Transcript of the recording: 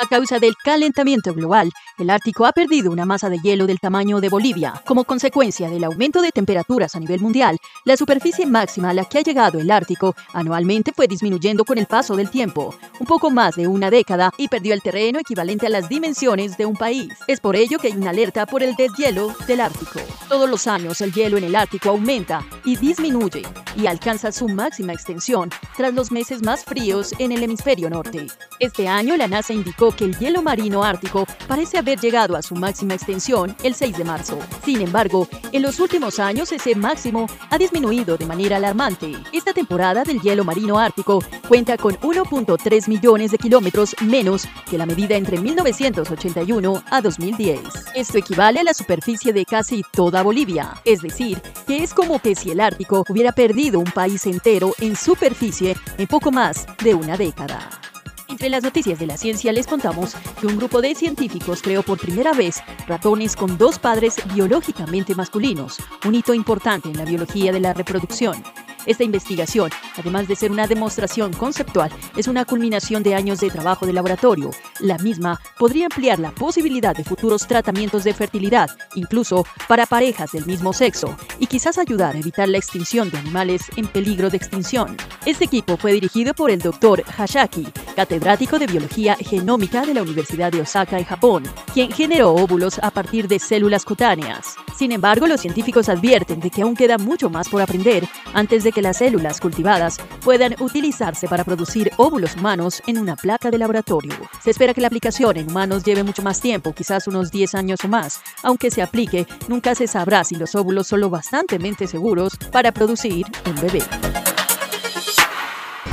A causa del calentamiento global, el Ártico ha perdido una masa de hielo del tamaño de Bolivia. Como consecuencia del aumento de temperaturas a nivel mundial, la superficie máxima a la que ha llegado el Ártico anualmente fue disminuyendo con el paso del tiempo, un poco más de una década, y perdió el terreno equivalente a las dimensiones de un país. Es por ello que hay una alerta por el deshielo del Ártico. Todos los años el hielo en el Ártico aumenta y disminuye y alcanza su máxima extensión tras los meses más fríos en el hemisferio norte. Este año la NASA indicó que el hielo marino ártico parece haber llegado a su máxima extensión el 6 de marzo. Sin embargo, en los últimos años ese máximo ha disminuido de manera alarmante. Esta temporada del hielo marino ártico cuenta con 1.3 millones de kilómetros menos que la medida entre 1981 a 2010. Esto equivale a la superficie de casi toda Bolivia, es decir, que es como que si el Ártico hubiera perdido un país entero en superficie en poco más de una década. Entre las noticias de la ciencia les contamos que un grupo de científicos creó por primera vez ratones con dos padres biológicamente masculinos, un hito importante en la biología de la reproducción. Esta investigación, además de ser una demostración conceptual, es una culminación de años de trabajo de laboratorio. La misma podría ampliar la posibilidad de futuros tratamientos de fertilidad, incluso para parejas del mismo sexo, y quizás ayudar a evitar la extinción de animales en peligro de extinción. Este equipo fue dirigido por el Dr. Hashaki, catedrático de biología genómica de la Universidad de Osaka en Japón, quien generó óvulos a partir de células cutáneas. Sin embargo, los científicos advierten de que aún queda mucho más por aprender antes de que las células cultivadas puedan utilizarse para producir óvulos humanos en una placa de laboratorio. Se espera que la aplicación en humanos lleve mucho más tiempo, quizás unos 10 años o más. Aunque se aplique, nunca se sabrá si los óvulos son lo bastante seguros para producir un bebé.